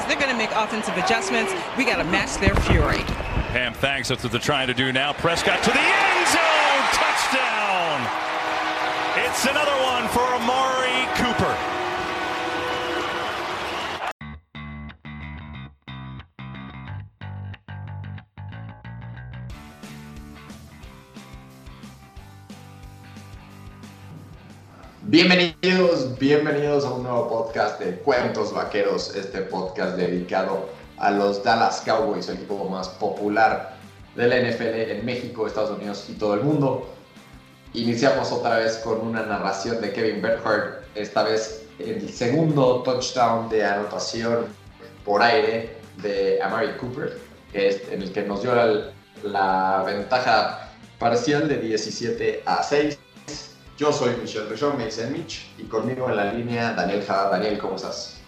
is they're going to make offensive adjustments. We got to match their fury. Ham thanks. That's what they're trying to do now. Prescott to the end zone. Touchdown. It's another one for Amari Cooper. Bienvenidos, bienvenidos a un nuevo podcast de Cuentos Vaqueros, este podcast dedicado a los Dallas Cowboys, el equipo más popular de la NFL en México, Estados Unidos y todo el mundo. Iniciamos otra vez con una narración de Kevin Berhardt, esta vez el segundo touchdown de anotación por aire de Amari Cooper, en el que nos dio la, la ventaja parcial de 17 a 6. Yo soy Michelle Rechón, me dicen Mitch, y conmigo en la línea Daniel Jada. Daniel, ¿cómo estás?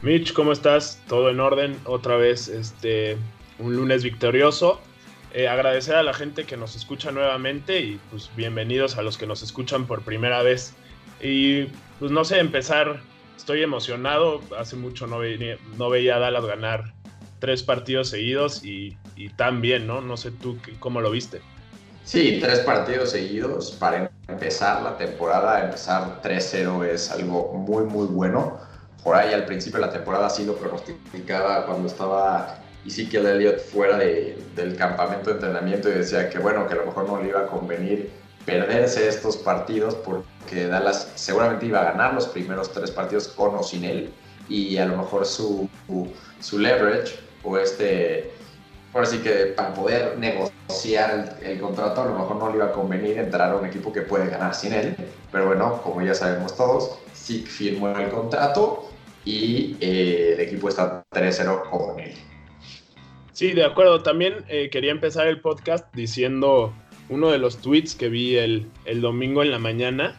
Mitch, ¿cómo estás? Todo en orden, otra vez este, un lunes victorioso. Eh, agradecer a la gente que nos escucha nuevamente y pues bienvenidos a los que nos escuchan por primera vez. Y pues no sé, empezar, estoy emocionado, hace mucho no, veía, no veía a Dallas ganar tres partidos seguidos y, y tan bien, ¿no? No sé tú cómo lo viste. Sí, tres partidos seguidos para empezar la temporada, empezar 3-0 es algo muy, muy bueno. Por ahí al principio de la temporada sí lo pronosticaba cuando estaba Ezekiel Elliott fuera de, del campamento de entrenamiento y decía que bueno, que a lo mejor no le iba a convenir perderse estos partidos porque Dallas seguramente iba a ganar los primeros tres partidos con o sin él y a lo mejor su, su leverage o este ahora sí que para poder negociar el, el, contrato a lo mejor no le iba a convenir entrar a un equipo que puede ganar sin él, pero bueno, como ya sabemos todos, sí firmó el contrato y eh, el equipo está 3-0 con él. Sí, de acuerdo. También eh, quería empezar el podcast diciendo uno de los tweets que vi el, el, domingo en la mañana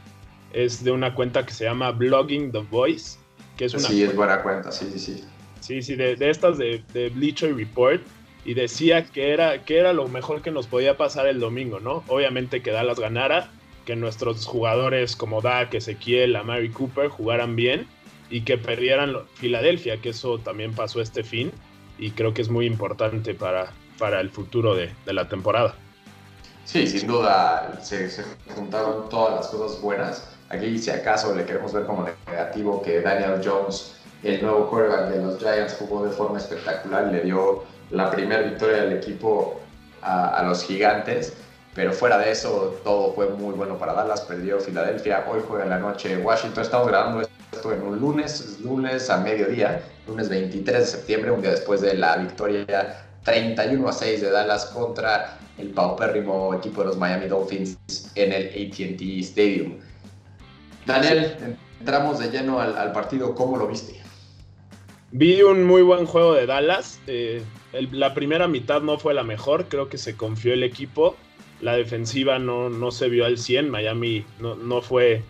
es de una cuenta que se llama Blogging the Voice, que es una... Sí, es buena cuenta, sí, sí, sí. Sí, sí, de, de estas de, de Bleacher Report y decía que era, que era lo mejor que nos podía pasar el domingo, ¿no? Obviamente que Dallas ganara, que nuestros jugadores como Dak, Ezequiel, Amari Cooper jugaran bien y que perdieran Filadelfia, que eso también pasó este fin y creo que es muy importante para, para el futuro de, de la temporada. Sí, sin duda se, se, juntaron todas las cosas buenas. Aquí, si acaso le queremos ver como negativo que Daniel Jones, el nuevo quarterback de los Giants, jugó de forma espectacular y le dio la primera victoria del equipo a, a, los gigantes. Pero fuera de eso, todo fue muy bueno para Dallas. Perdió Filadelfia. Hoy juega en la noche Washington. Estamos grabando esto en un lunes, lunes a mediodía, lunes 23 de septiembre, un día después de la victoria 31 a 6 de Dallas contra el paupérrimo equipo de los Miami Dolphins en el ATT Stadium. Daniel, entramos de lleno al, al partido. ¿Cómo lo viste? Vi un muy buen juego de Dallas. Eh, la primera mitad no fue la mejor, creo que se confió el equipo. La defensiva no, no se vio al 100. Miami no, no, fue,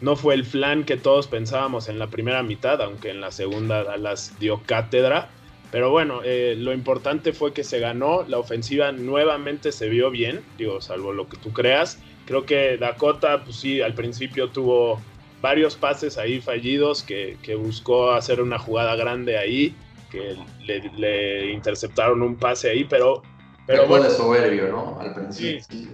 no fue el flan que todos pensábamos en la primera mitad, aunque en la segunda Dallas dio cátedra. Pero bueno, eh, lo importante fue que se ganó. La ofensiva nuevamente se vio bien, digo, salvo lo que tú creas. Creo que Dakota, pues sí, al principio tuvo varios pases ahí fallidos que, que, buscó hacer una jugada grande ahí, que le, le interceptaron un pase ahí, pero... Pero bueno, de soberbio, ¿no? Al principio. Sí.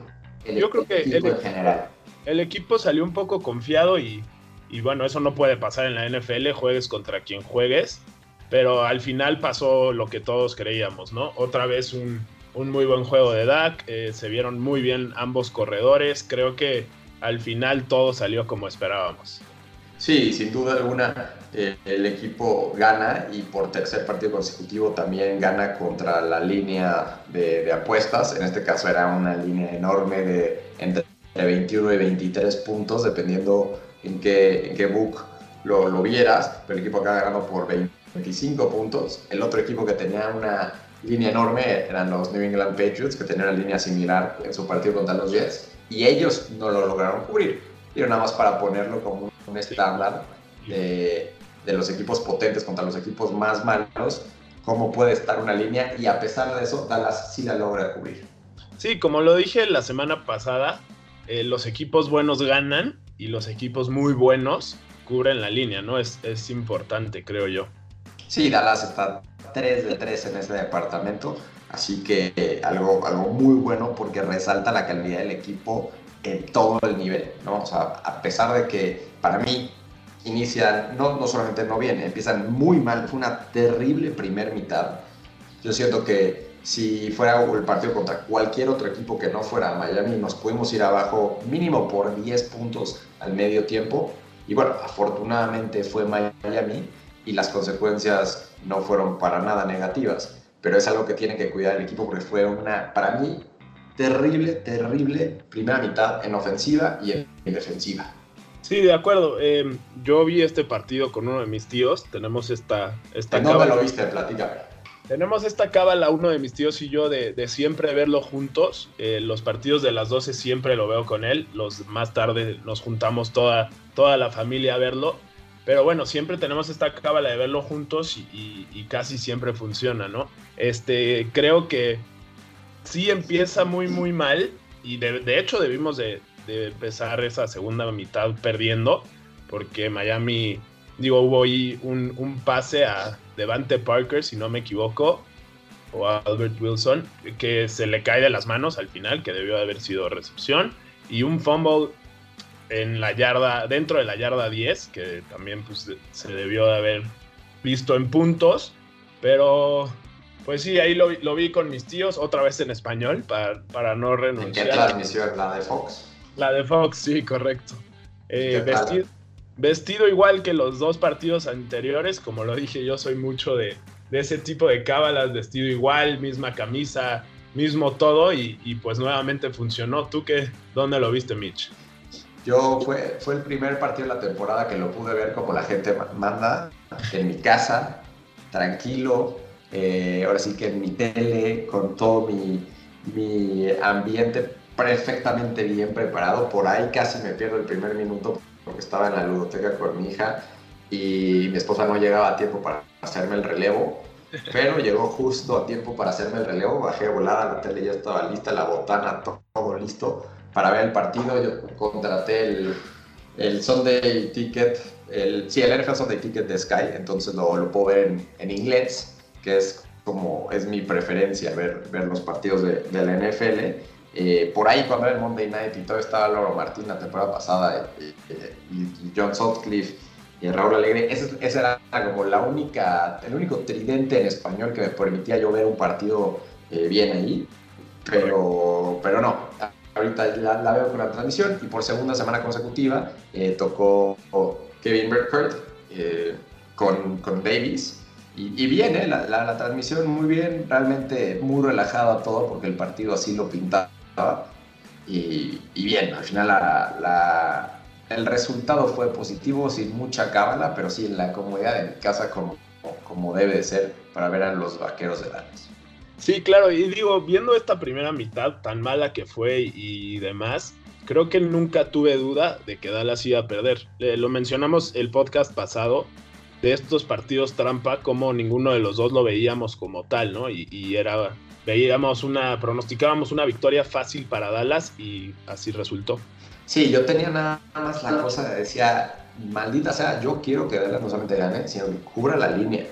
El, Yo creo que el, en general. el equipo salió un poco confiado y, y bueno, eso no puede pasar en la NFL, juegues contra quien juegues, pero al final pasó lo que todos creíamos, ¿no? Otra vez un, un muy buen juego de Dak, eh, se vieron muy bien ambos corredores, creo que al final todo salió como esperábamos. Sí, sin duda alguna eh, el equipo gana y por tercer partido consecutivo también gana contra la línea de, apuestas. En este caso era una línea enorme de entre 21 y 23 puntos, dependiendo en qué, book lo, lo vieras. Pero el equipo acaba ganando por 25 puntos. El otro equipo que tenía una línea enorme eran los New England Patriots, que tenían una línea similar en su partido contra los Jets y ellos no lo lograron cubrir. Y nada más para ponerlo como un estándar de, de, los equipos potentes contra los equipos más malos, cómo puede estar una línea y a pesar de eso, Dallas sí la logra cubrir. Sí, como lo dije la semana pasada, eh, los equipos buenos ganan y los equipos muy buenos cubren la línea, ¿no? Es, es importante, creo yo. Sí, Dallas está 3 de 3 en este departamento, así que algo, algo muy bueno porque resalta la calidad del equipo todo el nivel, a pesar de que para mí inician, no, no solamente no bien, empiezan muy mal, fue una terrible primer mitad. Yo siento que si fuera el partido contra cualquier otro equipo que no fuera Miami, nos pudimos ir abajo mínimo por 10 puntos al medio tiempo. Y bueno, afortunadamente fue Miami y las consecuencias no fueron para nada negativas. Pero es algo que tiene que cuidar el equipo porque fue una, para mí, terrible, terrible primera mitad en ofensiva y en, defensiva. Sí, de acuerdo. Em, yo vi este partido con uno de mis tíos. Tenemos esta... esta ¿En dónde lo viste? Platícame. Tenemos esta cábala, uno de mis tíos y yo, de, siempre verlo juntos. Eh, los partidos de las 12 siempre lo veo con él. Los más tarde nos juntamos toda, toda la familia a verlo. Pero bueno, siempre tenemos esta cábala de verlo juntos y, casi siempre funciona, ¿no? Este, creo que sí empieza muy, muy mal. Y de, hecho debimos de, empezar esa segunda mitad perdiendo. Porque Miami, digo, hubo ahí un, un pase a Devante Parker, si no me equivoco, o a Albert Wilson, que se le cae de las manos al final, que debió haber sido recepción, y un fumble en la yarda, dentro de la yarda 10, que también pues, se debió de haber visto en puntos, pero pues sí, ahí lo, vi con mis tíos, otra vez en español, para, para no renunciar. ¿En qué transmisión? ¿La de Fox? La de Fox, sí, correcto. Eh, vestido, vestido igual que los dos partidos anteriores, como lo dije, yo soy mucho de, ese tipo de cábalas, vestido igual, misma camisa, mismo todo, y, pues nuevamente funcionó. ¿Tú qué? ¿Dónde lo viste, Mitch? Yo fue, fue el primer partido de la temporada que lo pude ver como la gente manda, en mi casa, tranquilo, eh, ahora sí que en mi tele, con todo mi, mi ambiente perfectamente bien preparado. Por ahí casi me pierdo el primer minuto porque estaba en la ludoteca con mi hija y mi esposa no llegaba a tiempo para hacerme el relevo, pero llegó justo a tiempo para hacerme el relevo, bajé volada, la tele ya estaba lista, la botana, todo listo para ver el partido, yo contraté el, el Sunday Ticket, el, sí, el NFL Sunday Ticket de Sky, entonces lo, lo puedo ver en, inglés, que es como es mi preferencia ver, ver los partidos de, de la NFL eh, por ahí cuando era el Monday Night y todo estaba Lauro Martín la temporada pasada y, John Sutcliffe y Raúl Alegre, ese, era como la única, el único tridente en español que me permitía yo ver un partido eh, bien ahí, pero, pero no, ahorita la, veo con la transmisión y por segunda semana consecutiva eh, tocó Kevin Burkhardt con, con Davis. Y, y bien, la, la, transmisión muy bien, realmente muy relajada todo porque el partido así lo pintaba y, bien, al final la, el resultado fue positivo, sin mucha cábala, pero sí en la comodidad de mi casa como, como debe de ser para ver a los vaqueros de Dallas. Sí, claro, y digo, viendo esta primera mitad tan mala que fue y demás, creo que nunca tuve duda de que Dallas iba a perder. lo mencionamos el podcast pasado de estos partidos trampa, como ninguno de los dos lo veíamos como tal, ¿no? Y, y era veíamos una, pronosticábamos una victoria fácil para Dallas y así resultó. Sí, yo tenía nada más la cosa, decía, maldita sea, yo quiero que Dallas no solamente gane, sino que cubra la línea.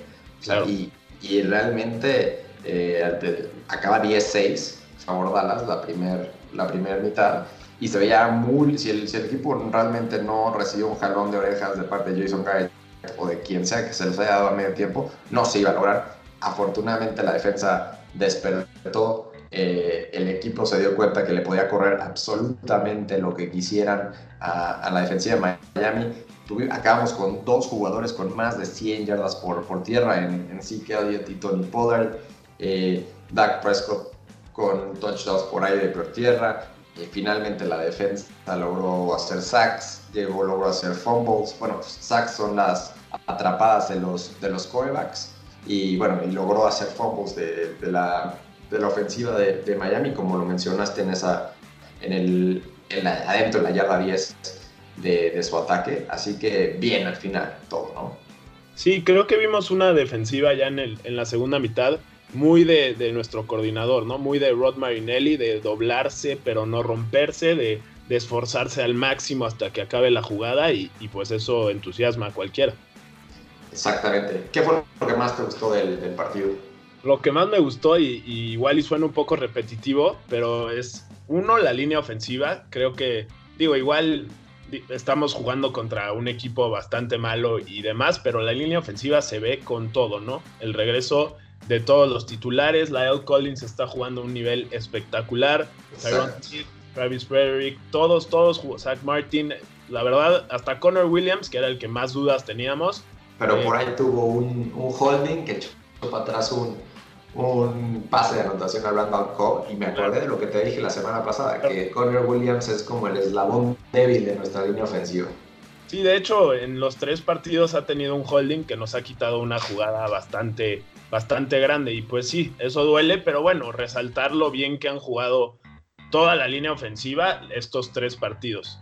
Y, y, realmente eh, acaba 10-6, favor Dallas, la primera la primer mitad. Y se veía muy, si el, si el equipo realmente no recibió un jalón de orejas de parte de Jason Garrett o de quien sea que se los haya dado a medio tiempo, no se iba a lograr. Afortunadamente la defensa despertó, eh, el equipo se dio cuenta que le podía correr absolutamente lo que quisieran a, la defensiva de Miami. acabamos con dos jugadores con más de 100 yardas por, por tierra en, en Zeke Elliott y Tony Pollard. Eh, Dak Prescott con touchdowns por aire y por tierra. Finalmente la defensa logró hacer sacks, llegó, logró hacer fumbles. Bueno, sacks son las atrapadas de los, de los y bueno, y logró hacer fumbles de, la, de la, ofensiva de, Miami, como lo mencionaste en esa, en el, en adentro de la yarda 10 de, de, su ataque, así que bien al final todo, ¿no? Sí, creo que vimos una defensiva ya en, el, en la segunda mitad muy de, de, nuestro coordinador, ¿no? Muy de Rod Marinelli, de doblarse pero no romperse, de, de esforzarse al máximo hasta que acabe la jugada y, y pues eso entusiasma a cualquiera. Exactamente. ¿Qué fue lo que más te gustó del, partido? Lo que más me gustó, y, igual y suena un poco repetitivo, pero es uno, la línea ofensiva. Creo que, digo, igual estamos jugando contra un equipo bastante malo y demás, pero la línea ofensiva se ve con todo, ¿no? El regreso de todos los titulares, Lyle Collins está jugando a un nivel espectacular, Travis Frederick, todos, todos, Zach Martin, la verdad, hasta Connor Williams, que era el que más dudas teníamos. Pero por eh, ahí tuvo un, holding que echó para atrás un, un pase de anotación a Randall Cobb. Y me acordé de lo que te dije la semana pasada, que Connor Williams es como el eslabón débil de nuestra línea ofensiva. Sí, de hecho, en los tres partidos ha tenido un holding que nos ha quitado una jugada bastante, bastante grande. Y pues sí, eso duele, pero bueno, resaltar lo bien que han jugado toda la línea ofensiva estos tres partidos.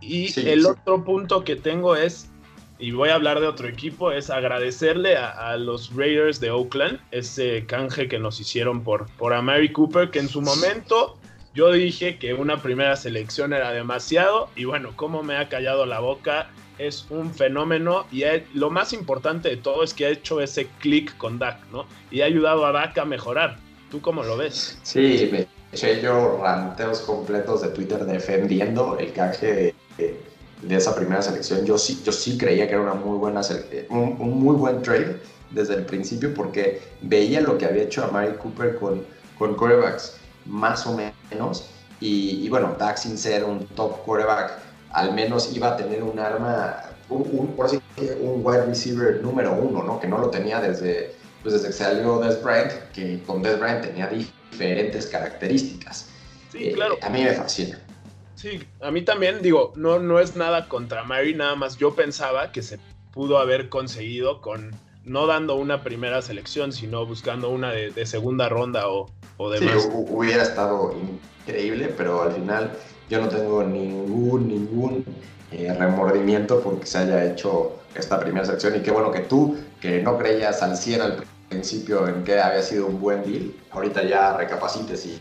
Y el otro punto que tengo es, y voy a hablar de otro equipo, es agradecerle a, los Raiders de Oakland ese canje que nos hicieron por, por Amari Cooper, que en su momento yo dije que una primera selección era demasiado, y bueno, como me ha callado la boca, es un fenómeno, y lo más importante de todo es que ha hecho ese click con Dak, ¿no? Y ha ayudado a Dak a mejorar. ¿Tú cómo lo ves? Sí, me eché yo ranteos completos de Twitter defendiendo el canje de, esa primera selección. Yo sí, yo sí creía que era una muy buena un, un, muy buen trade desde el principio porque veía lo que había hecho a Mary Cooper con, con quarterbacks más o menos. Y, bueno, Dak sin ser un top quarterback, al menos iba a tener un arma, un, por así un wide receiver número uno, ¿no? Que no lo tenía desde, pues desde que salió Des Bryant, que con Des Bryant tenía diferentes características. Sí, claro. Eh, a mí me fascina. Sí, a mí también, digo, no, no es nada contra Mary, nada más yo pensaba que se pudo haber conseguido con no dando una primera selección, sino buscando una de, segunda ronda o, o demás. Sí, hubiera estado increíble, pero al final yo no tengo ningún, ningún eh, remordimiento porque se haya hecho esta primera selección y qué bueno que tú, que no creías al 100 al principio en que había sido un buen deal, ahorita ya recapacites y,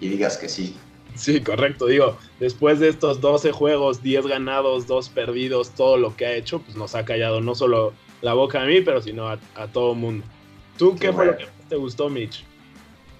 y, digas que sí. Sí, correcto. Digo, después de estos 12 juegos, 10 ganados, 2 perdidos, todo lo que ha hecho, pues nos ha callado no solo la boca a mí, pero sino a, a todo mundo. ¿Tú qué, fue lo que más te gustó, Mitch?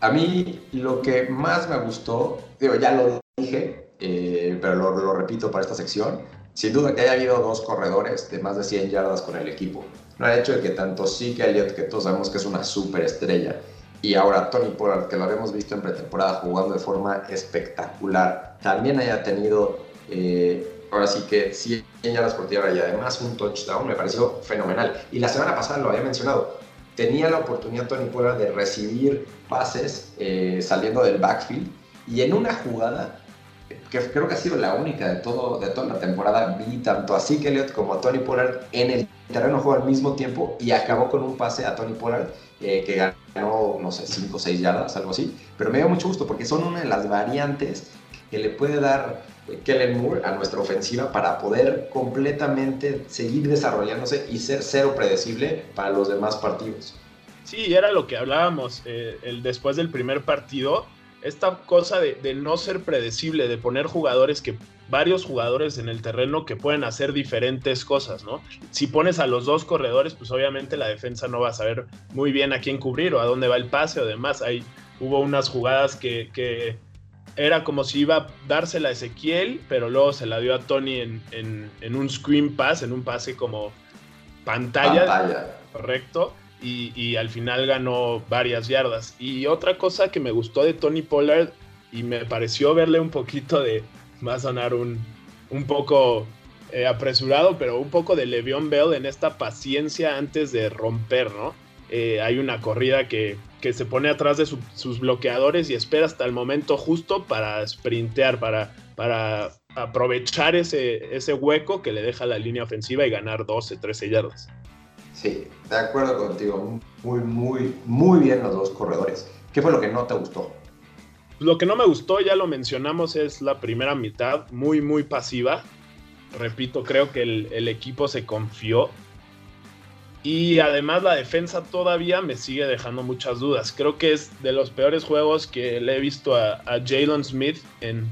A mí lo que más me gustó, digo, ya lo dije, eh, pero lo, lo, repito para esta sección, sin duda que haya habido dos corredores de más de 100 yardas con el equipo. No ha hecho de que tanto Zeke Elliott, que todos sabemos que es una super estrella, y ahora Tony Pollard, que lo habíamos visto en pretemporada jugando de forma espectacular, también haya tenido, eh, ahora sí que 100 yardas por tierra y además un touchdown, me pareció fenomenal. Y la semana pasada lo había mencionado, tenía la oportunidad Tony Pollard de recibir pases eh, saliendo del backfield y en una jugada que creo que ha sido la única de, todo, de toda la temporada, vi tanto a Zeke Elliott como a Tony Pollard en el terreno juego al mismo tiempo y acabó con un pase a Tony Pollard eh, que ganó, no sé, 5 o 6 yardas, algo así. Pero me dio mucho gusto porque son una de las variantes que le puede dar eh, Kellen Moore a nuestra ofensiva para poder completamente seguir desarrollándose y ser cero predecible para los demás partidos. Sí, era lo que hablábamos eh, el, después del primer partido esta cosa de, no ser predecible, de poner jugadores que varios jugadores en el terreno que pueden hacer diferentes cosas, ¿no? Si pones a los dos corredores, pues obviamente la defensa no va a saber muy bien a quién cubrir o a dónde va el pase o demás. Ahí hubo unas jugadas que, era como si iba a dársela a Ezequiel, pero luego se la dio a Tony en, un screen pass, en un pase como pantalla. pantalla. Correcto y, al final ganó varias yardas. Y otra cosa que me gustó de Tony Pollard y me pareció verle un poquito de, va a sonar un, un poco eh, apresurado, pero un poco de Le'Veon Bell en esta paciencia antes de romper, ¿no? Eh, hay una corrida que, que, se pone atrás de sus bloqueadores y espera hasta el momento justo para sprintear, para, para aprovechar ese, ese hueco que le deja la línea ofensiva y ganar 12, 13 yardas. Sí, de acuerdo contigo. Muy, muy, muy bien los dos corredores. ¿Qué fue lo que no te gustó? Lo que no me gustó, ya lo mencionamos, es la primera mitad, muy, muy pasiva. Repito, creo que el, equipo se confió. Y además la defensa todavía me sigue dejando muchas dudas. Creo que es de los peores juegos que le he visto a, a Jalen Smith en,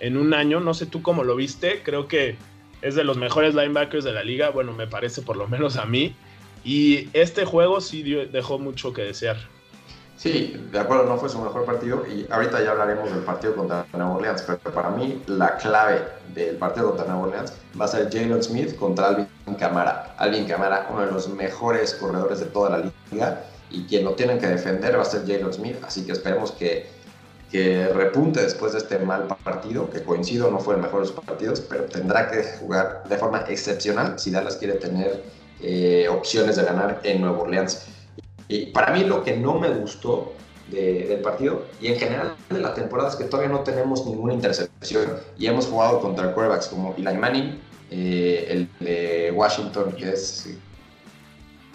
en un año. No sé tú cómo lo viste. Creo que es de los mejores linebackers de la liga. Bueno, me parece por lo menos a mí Y este juego sí dejó mucho que desear. Sí, de acuerdo, no fue su mejor partido y ahorita ya hablaremos del partido contra Nueva Orleans, pero para mí la clave del partido contra Nueva Orleans va a ser Jalen Smith contra Alvin Camara. Alvin Camara, uno de los mejores corredores de toda la liga y quien lo tienen que defender va a ser Jalen Smith, así que esperemos que, que repunte después de este mal partido, que coincido no fue el mejor de sus partidos, pero tendrá que jugar de forma excepcional si Dallas quiere tener eh, opciones de ganar en Nueva Orleans. Y para mí lo que no me gustó del partido y en general de la temporada es que todavía no tenemos ninguna intercepción y hemos jugado contra quarterbacks como Eli Manning, eh, el de Washington, que es...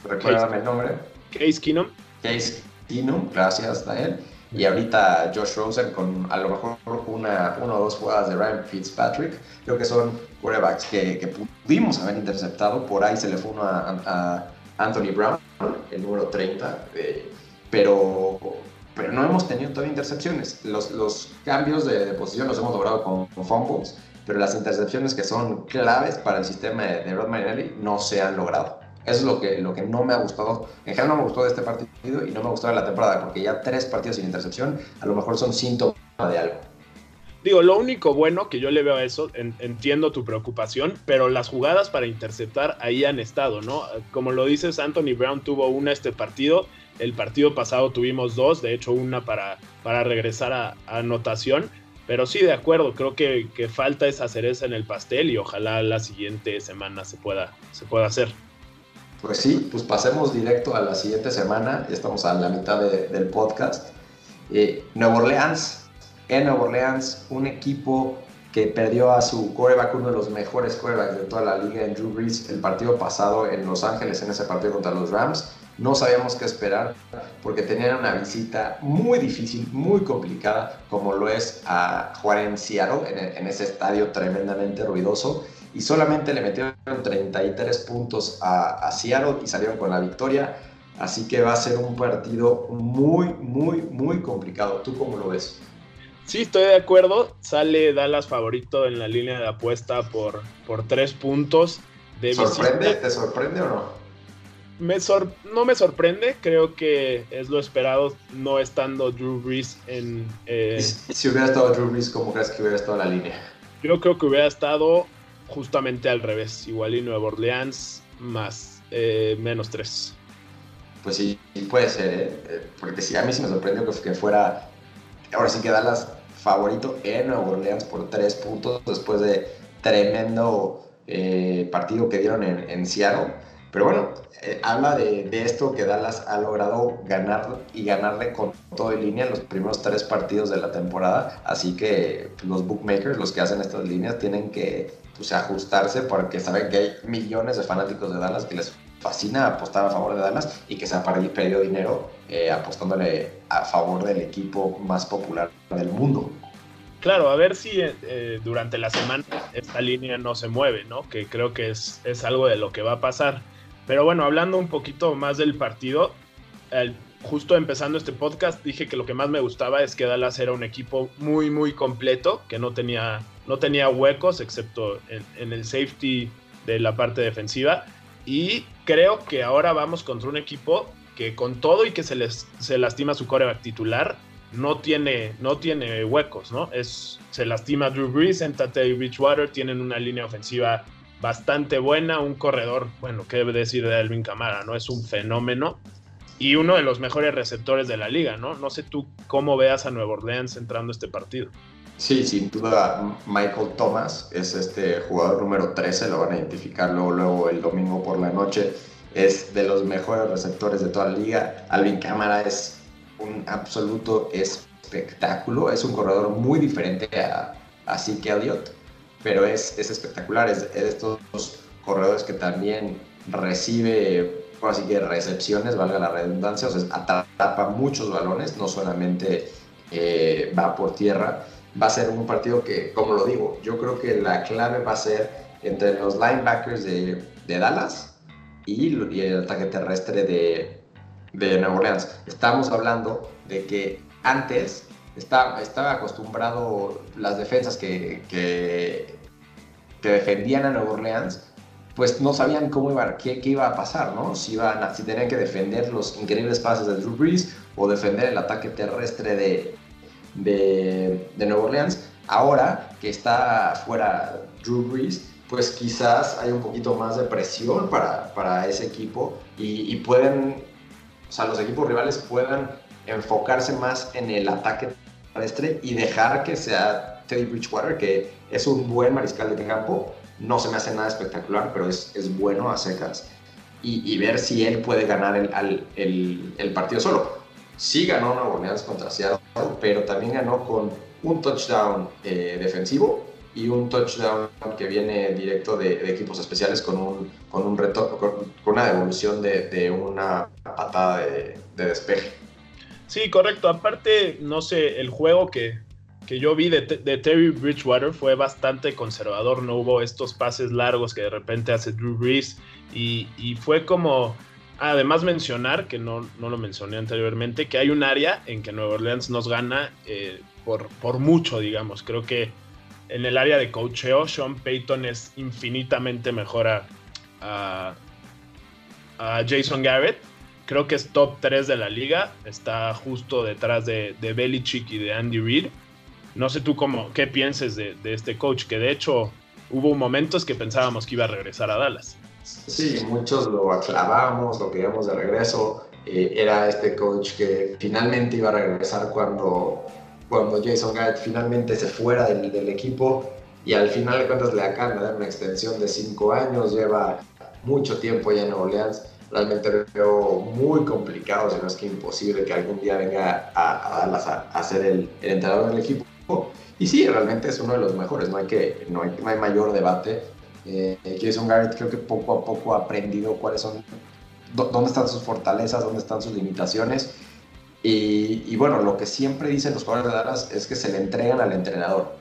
Recuérdame el nombre. Case Keenum. Case Keenum, gracias a él. Y ahorita Josh Rosen con a lo mejor una, una o dos jugadas de Ryan Fitzpatrick. Creo que son quarterbacks que, pudimos haber interceptado. Por ahí se le fue uno a Anthony Brown, el número 30, eh, pero, pero no hemos tenido todavía intercepciones. Los, los cambios de, posición los hemos logrado con, fumbles, pero las intercepciones que son claves para el sistema de, Rod Marinelli no se han logrado. Eso es lo que, lo que no me ha gustado. En general no me gustó de este partido y no me gustó de la temporada, porque ya tres partidos sin intercepción a lo mejor son síntomas de algo. Digo, lo único bueno que yo le veo a eso, entiendo tu preocupación, pero las jugadas para interceptar ahí han estado, ¿no? Como lo dices, Anthony Brown tuvo una este partido, el partido pasado tuvimos dos, de hecho una para, para regresar a, anotación, pero sí, de acuerdo, creo que, falta esa cereza en el pastel y ojalá la siguiente semana se pueda, se pueda hacer. Pues sí, pues pasemos directo a la siguiente semana, ya estamos a la mitad del podcast. Eh, Orleans en Nueva Orleans, un equipo que perdió a su coreback, uno de los mejores corebacks de toda la liga en Drew Brees, el partido pasado en Los Ángeles, en ese partido contra los Rams. No sabíamos qué esperar porque tenían una visita muy difícil, muy complicada, como lo es a jugar en Seattle, en, ese estadio tremendamente ruidoso. Y solamente le metieron 33 puntos a, a Seattle y salieron con la victoria. Así que va a ser un partido muy, muy, muy complicado. ¿Tú cómo lo ves? Sí, estoy de acuerdo. Sale Dallas favorito en la línea de apuesta por, por tres puntos. De ¿Sorprende? ¿Te sorprende o no? Me no me sorprende, creo que es lo esperado no estando Drew Brees en... Eh, si hubiera estado Drew Brees, ¿cómo crees que hubiera estado la línea? Yo creo que hubiera estado justamente al revés, igual y Nueva Orleans más eh, menos tres. Pues sí, puede ser, ¿eh? porque sí, a mí sí me sorprendió que fuera ahora sí que Dallas favorito en Nueva Orleans por tres puntos después de tremendo eh, partido que dieron en, Seattle. Pero bueno, eh, habla de, esto que Dallas ha logrado ganar y ganarle con todo en línea en los primeros tres partidos de la temporada. Así que los bookmakers, los que hacen estas líneas, tienen que pues, ajustarse porque saben que hay millones de fanáticos de Dallas que les fascina apostar a favor de Dallas y que se ha perdido dinero eh, apostándole a favor del equipo más popular del mundo. Claro, a ver si eh, durante la semana esta línea no se mueve, ¿no? Que creo que es, es, algo de lo que va a pasar. Pero bueno, hablando un poquito más del partido, justo empezando este podcast dije que lo que más me gustaba es que Dallas era un equipo muy, muy completo, que no tenía, no tenía huecos excepto en, el safety de la parte defensiva. Y creo que ahora vamos contra un equipo que con todo y que se les se lastima su coreback titular, no tiene, no tiene huecos, ¿no? Es, se lastima Drew Brees, en y Bridgewater, tienen una línea ofensiva bastante buena, un corredor, bueno, qué debe decir de Alvin Camara, ¿no? Es un fenómeno y uno de los mejores receptores de la liga, ¿no? No sé tú cómo veas a Nueva Orleans entrando este partido. Sí, sin duda Michael Thomas es este jugador número 13, lo van a identificar luego, luego el domingo por la noche. Es de los mejores receptores de toda la liga. Alvin Cámara es un absoluto espectáculo, es un corredor muy diferente a, a Zeke Elliott, pero es, es espectacular, es, de estos corredores que también recibe, así que recepciones, valga la redundancia, o sea, atrapa muchos balones, no solamente eh, va por tierra va a ser un partido que, como lo digo, yo creo que la clave va a ser entre los linebackers de, Dallas y, el ataque terrestre de, de Nueva Orleans. Estamos hablando de que antes estaba, estaba acostumbrado las defensas que, que, defendían a Nueva Orleans pues no sabían cómo iba, qué, qué, iba a pasar, ¿no? Si, iban si tenían que defender los increíbles pases de Drew Brees o defender el ataque terrestre de, de, de Nueva Orleans. Ahora que está fuera Drew Brees, pues quizás hay un poquito más de presión para, para ese equipo y, y, pueden, o sea, los equipos rivales puedan enfocarse más en el ataque terrestre y dejar que sea Teddy Bridgewater, que es un buen mariscal de campo, no se me hace nada espectacular, pero es, es bueno a secas, y, ver si él puede ganar el, el, partido solo. Sí ganó Nueva Orleans contra Seattle, pero también ganó con un touchdown eh, defensivo y un touchdown que viene directo de, equipos especiales con un, con un reto, con, con una devolución de, de una patada de, de, despeje. Sí, correcto. Aparte, no sé, el juego que, que yo vi de, Terry Bridgewater fue bastante conservador. No hubo estos pases largos que de repente hace Drew Brees y, fue como... Además mencionar, que no, no, lo mencioné anteriormente, que hay un área en que Nueva Orleans nos gana eh, por, por mucho, digamos. Creo que en el área de coacheo, Sean Payton es infinitamente mejor a, a, a, Jason Garrett. Creo que es top 3 de la liga. Está justo detrás de, de Belichick y de Andy Reid. No sé tú cómo, qué pienses de, de, este coach, que de hecho hubo momentos que pensábamos que iba a regresar a Dallas. Sí, muchos lo aclavábamos, lo queríamos de regreso. Eh, era este coach que finalmente iba a regresar cuando cuando Jason Garrett finalmente se fuera del, del, equipo y al final de cuentas le acaban de dar una extensión de cinco años, lleva mucho tiempo ya en Nueva Orleans, realmente veo muy complicado, si no es que imposible que algún día venga a, a a, a, ser el, el, entrenador del equipo. Y sí, realmente es uno de los mejores, no hay, que, no hay, no hay mayor debate. Eh, Jason Garrett creo que poco a poco ha aprendido cuáles son, dónde están sus fortalezas, dónde están sus limitaciones y, y, bueno, lo que siempre dicen los jugadores de Dallas es que se le entregan al entrenador.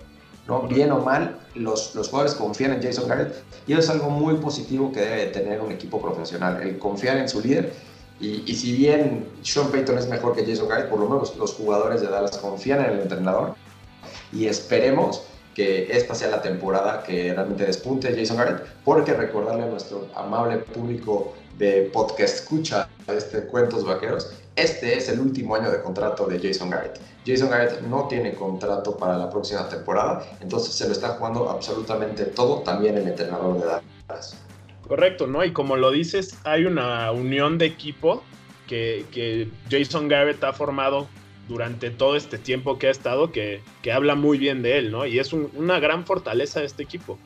¿no? Bien o mal, los, los jugadores confían en Jason Garrett y eso es algo muy positivo que debe tener un equipo profesional, el confiar en su líder. Y, y, si bien Sean Payton es mejor que Jason Garrett, por lo menos los jugadores de Dallas confían en el entrenador y esperemos que esta sea la temporada que realmente despunte Jason Garrett, porque recordarle a nuestro amable público de podcast escucha este Cuentos Vaqueros, este es el último año de contrato de Jason Garrett. Jason Garrett no tiene contrato para la próxima temporada, entonces se lo está jugando absolutamente todo, también el entrenador de Dallas. Correcto, ¿no? Y como lo dices, hay una unión de equipo que, que Jason Garrett ha formado durante todo este tiempo que ha estado, que, que habla muy bien de él, ¿no? Y es un, una gran fortaleza de este equipo.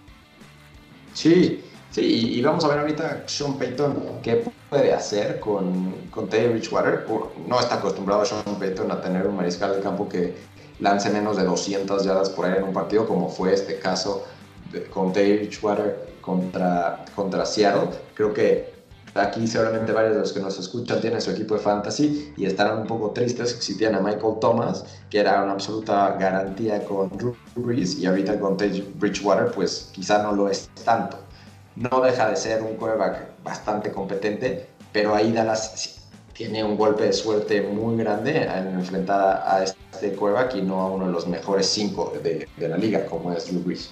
Sí, Sí, y vamos a ver ahorita Sean Payton qué puede hacer con, con Teddy Bridgewater. No está acostumbrado Sean Payton a tener un mariscal de campo que lance menos de 200 yardas por ahí en un partido, como fue este caso con Teddy Bridgewater contra, contra Seattle. Creo que aquí seguramente varios de los que nos escuchan tienen su equipo de fantasy y estarán un poco tristes si tienen a Michael Thomas, que era una absoluta garantía con Drew Brees, y ahorita con Teddy Bridgewater, pues quizá no lo es tanto no deja de ser un quarterback bastante competente, pero ahí Dallas tiene un golpe de suerte muy grande en enfrentar a este quarterback y no a uno de los mejores cinco de, de la liga, como es Drew Brees.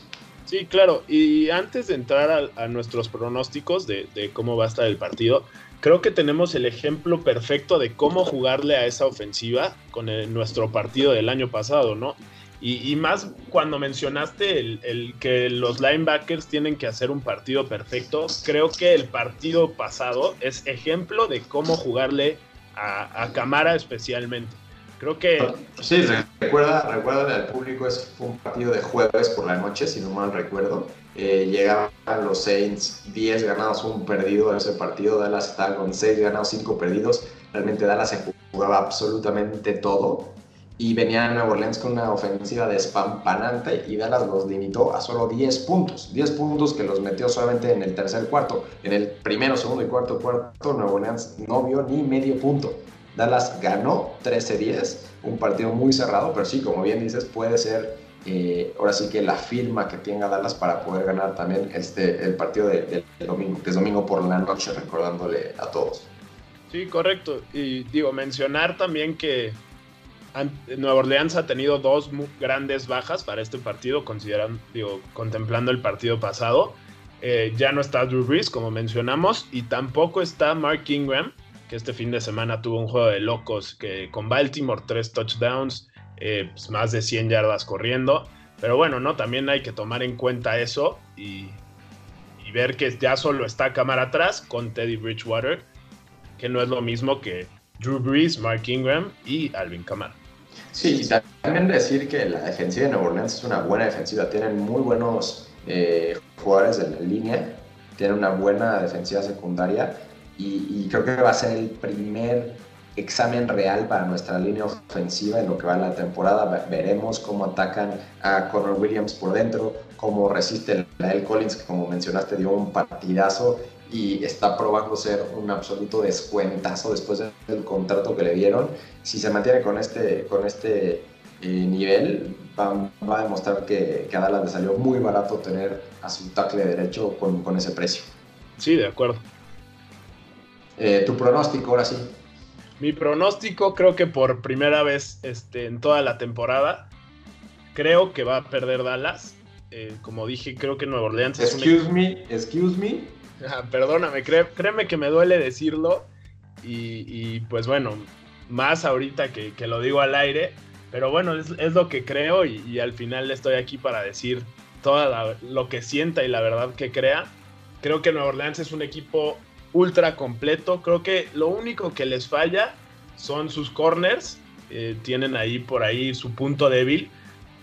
Sí, claro. Y antes de entrar a, nuestros pronósticos de, cómo va a estar el partido, creo que tenemos el ejemplo perfecto de cómo jugarle a esa ofensiva con nuestro partido del año pasado, ¿no? Y, más cuando mencionaste el, que los linebackers tienen que hacer un partido perfecto, creo que el partido pasado es ejemplo de cómo jugarle a, a Camara especialmente. Creo que... Sí, recuerda, recuerda al público, es fue un partido de jueves por la noche, si no mal recuerdo. Eh, llegaban los Saints 10 ganados, un perdido en ese partido. Dallas estaba con 6 ganados, 5 perdidos. Realmente Dallas se jugaba absolutamente todo y venía a Nueva Orleans con una ofensiva despampanante y Dallas los limitó a solo 10 puntos. 10 puntos que los metió solamente en el tercer cuarto. En el primero, segundo y cuarto cuarto, Nueva Orleans no vio ni medio punto. Dallas ganó 13-10, un partido muy cerrado, pero sí, como bien dices, puede ser eh, ahora sí que la firma que tenga Dallas para poder ganar también este, el partido del de, domingo, que es domingo por la noche, recordándole a todos. Sí, correcto. Y digo, mencionar también que Nueva Orleans ha tenido dos grandes bajas para este partido, considerando, digo, contemplando el partido pasado. Eh, ya no está Drew Brees, como mencionamos, y tampoco está Mark Ingram, que este fin de semana tuvo un juego de locos, que con Baltimore, tres touchdowns, eh, pues más de 100 yardas corriendo. Pero bueno, ¿no? También hay que tomar en cuenta eso y, ver que ya solo está cámara atrás con Teddy Bridgewater, que no es lo mismo que Drew Brees, Mark Ingram y Alvin Kamara. Sí, y también decir que la defensiva de Nueva Orleans es una buena defensiva. Tienen muy buenos eh, jugadores en la línea, tienen una buena defensiva secundaria y, y, creo que va a ser el primer examen real para nuestra línea ofensiva en lo que va la temporada. Veremos cómo atacan a Connor Williams por dentro, cómo resiste a El Collins, que como mencionaste dio un partidazo y está probando ser un absoluto descuentazo después del contrato que le dieron. Si se mantiene con este, con este eh, nivel, va, va, a demostrar que, que, a Dallas le salió muy barato tener a su tackle derecho con, con ese precio. Sí, de acuerdo. Eh, ¿Tu pronóstico ahora sí? Mi pronóstico creo que por primera vez este, en toda la temporada, creo que va a perder Dallas. Eh, como dije, creo que Nueva Orleans es Excuse un... me, excuse me. Ah, perdóname, cré, créeme que me duele decirlo. Y, y pues bueno, más ahorita que, que, lo digo al aire. Pero bueno, es, es lo que creo y, y, al final estoy aquí para decir todo lo que sienta y la verdad que crea. Creo que Nueva Orleans es un equipo ultra completo. Creo que lo único que les falla son sus corners. Eh, tienen ahí por ahí su punto débil.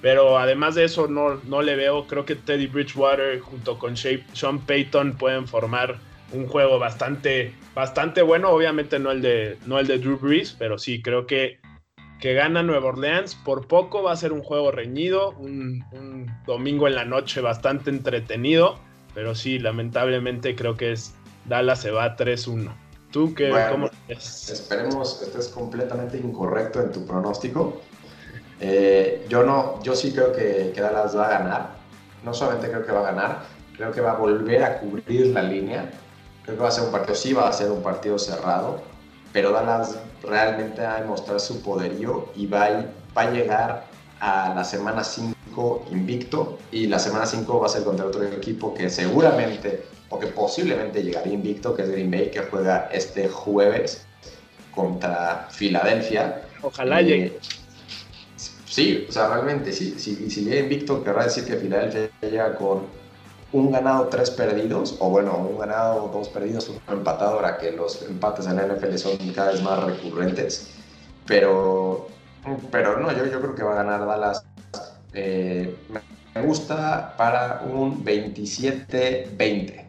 Pero además de eso, no, no le veo. Creo que Teddy Bridgewater junto con Sean Payton pueden formar un juego bastante, bastante bueno. Obviamente no el, de, no el de Drew Brees, pero sí, creo que, que gana Nueva Orleans. Por poco va a ser un juego reñido, un, un domingo en la noche bastante entretenido. Pero sí, lamentablemente creo que es Dallas se va 3-1. ¿Tú qué? Bueno, ¿Cómo es? Esperemos que estés completamente incorrecto en tu pronóstico. Eh, yo no, yo sí creo que, que, Dallas va a ganar. No solamente creo que va a ganar, creo que va a volver a cubrir la línea. Creo que va a ser un partido, sí va a ser un partido cerrado, pero Dallas realmente va a demostrar su poderío y va a, va a llegar a la semana 5 invicto y la semana 5 va a ser contra otro equipo que seguramente o que posiblemente llegaría invicto, que es Green Bay, que juega este jueves contra Filadelfia. Ojalá eh, llegue. Sí, o sea, realmente, sí, si, si llega invicto, querrá decir que Filadelfia llega con un ganado, tres perdidos, o bueno, un ganado, dos perdidos, un empatado, ahora que los empates en la NFL son cada vez más recurrentes. Pero, pero no, yo, yo creo que va a ganar Dallas. Eh, me gusta para un 27-20.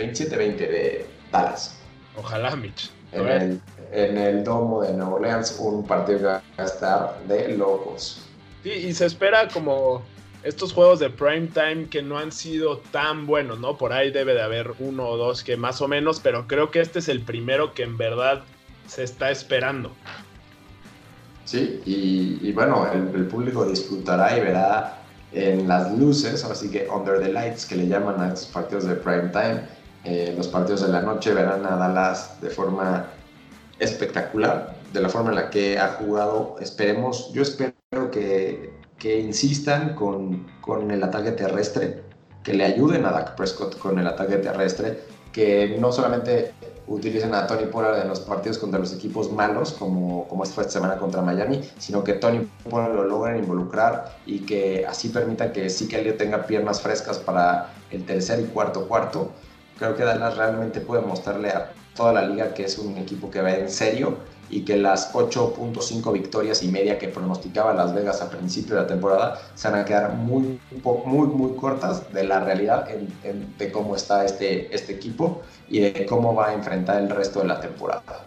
27-20 de Dallas. Ojalá, Mitch. En el, en el, domo de Nueva Orleans, un partido que va a estar de locos. Sí, y se espera como estos juegos de prime time que no han sido tan buenos, ¿no? Por ahí debe de haber uno o dos que más o menos, pero creo que este es el primero que en verdad se está esperando. Sí, y, y bueno, el, el público disfrutará y verá en las luces, así que under the lights que le llaman a estos partidos de prime time eh, los partidos de la noche verán a Dallas de forma espectacular, de la forma en la que ha jugado. Esperemos, yo espero que, que insistan con, con, el ataque terrestre, que le ayuden a Dak Prescott con el ataque terrestre, que no solamente utilicen a Tony Pollard en los partidos contra los equipos malos, como, como esta semana contra Miami, sino que Tony Pollard lo logren involucrar y que así permita que sí que tenga piernas frescas para el tercer y cuarto cuarto creo que Dallas realmente puede mostrarle a toda la liga que es un equipo que va en serio y que las 8.5 victorias y media que pronosticaba Las Vegas a principio de la temporada se van a quedar muy, muy, muy cortas de la realidad de cómo está este, este equipo y de cómo va a enfrentar el resto de la temporada.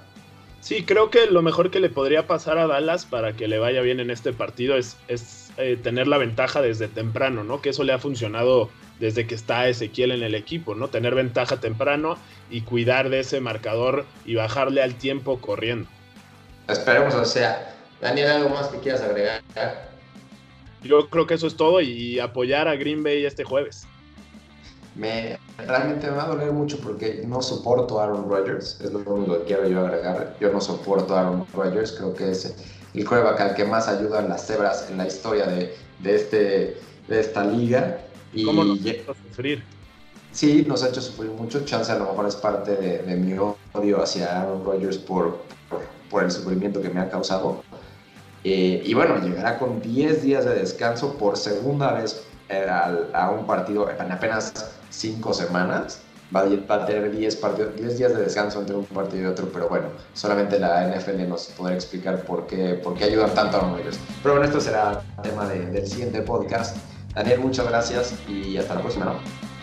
Sí, creo que lo mejor que le podría pasar a Dallas para que le vaya bien en este partido es, es eh, tener la ventaja desde temprano, ¿no? Que eso le ha funcionado desde que está Ezequiel en el equipo, ¿no? Tener ventaja temprano y cuidar de ese marcador y bajarle al tiempo corriendo. Esperemos, o sea, Daniel, ¿algo más que quieras agregar? Yo creo que eso es todo y apoyar a Green Bay este jueves. Me, realmente me va a doler mucho porque no soporto a Aaron Rodgers, es lo único que quiero yo agregar. Yo no soporto a Aaron Rodgers, creo que es el quarterback al que más ayuda en las cebras en la historia de, de, este, de esta liga. Y ¿Cómo no sufrir? sí, nos ha hecho sufrir mucho. Chance a lo mejor es parte de, mi odio hacia Aaron Rodgers por, por, el sufrimiento que me ha causado. Eh, y bueno, llegará con 10 días de descanso por segunda vez eh, a, un partido en apenas 5 semanas. Va a, tener 10, 10 días de descanso entre un partido y otro, pero bueno, solamente la NFL nos podrá explicar por qué, por qué ayudan tanto a Rodgers. Pero bueno, esto será tema del siguiente podcast. Daniel, muchas gracias y hasta la próxima, ¿no?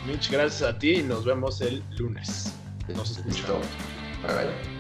Mitch, gracias a ti y nos vemos el lunes. Nos escuchamos. Bye bye.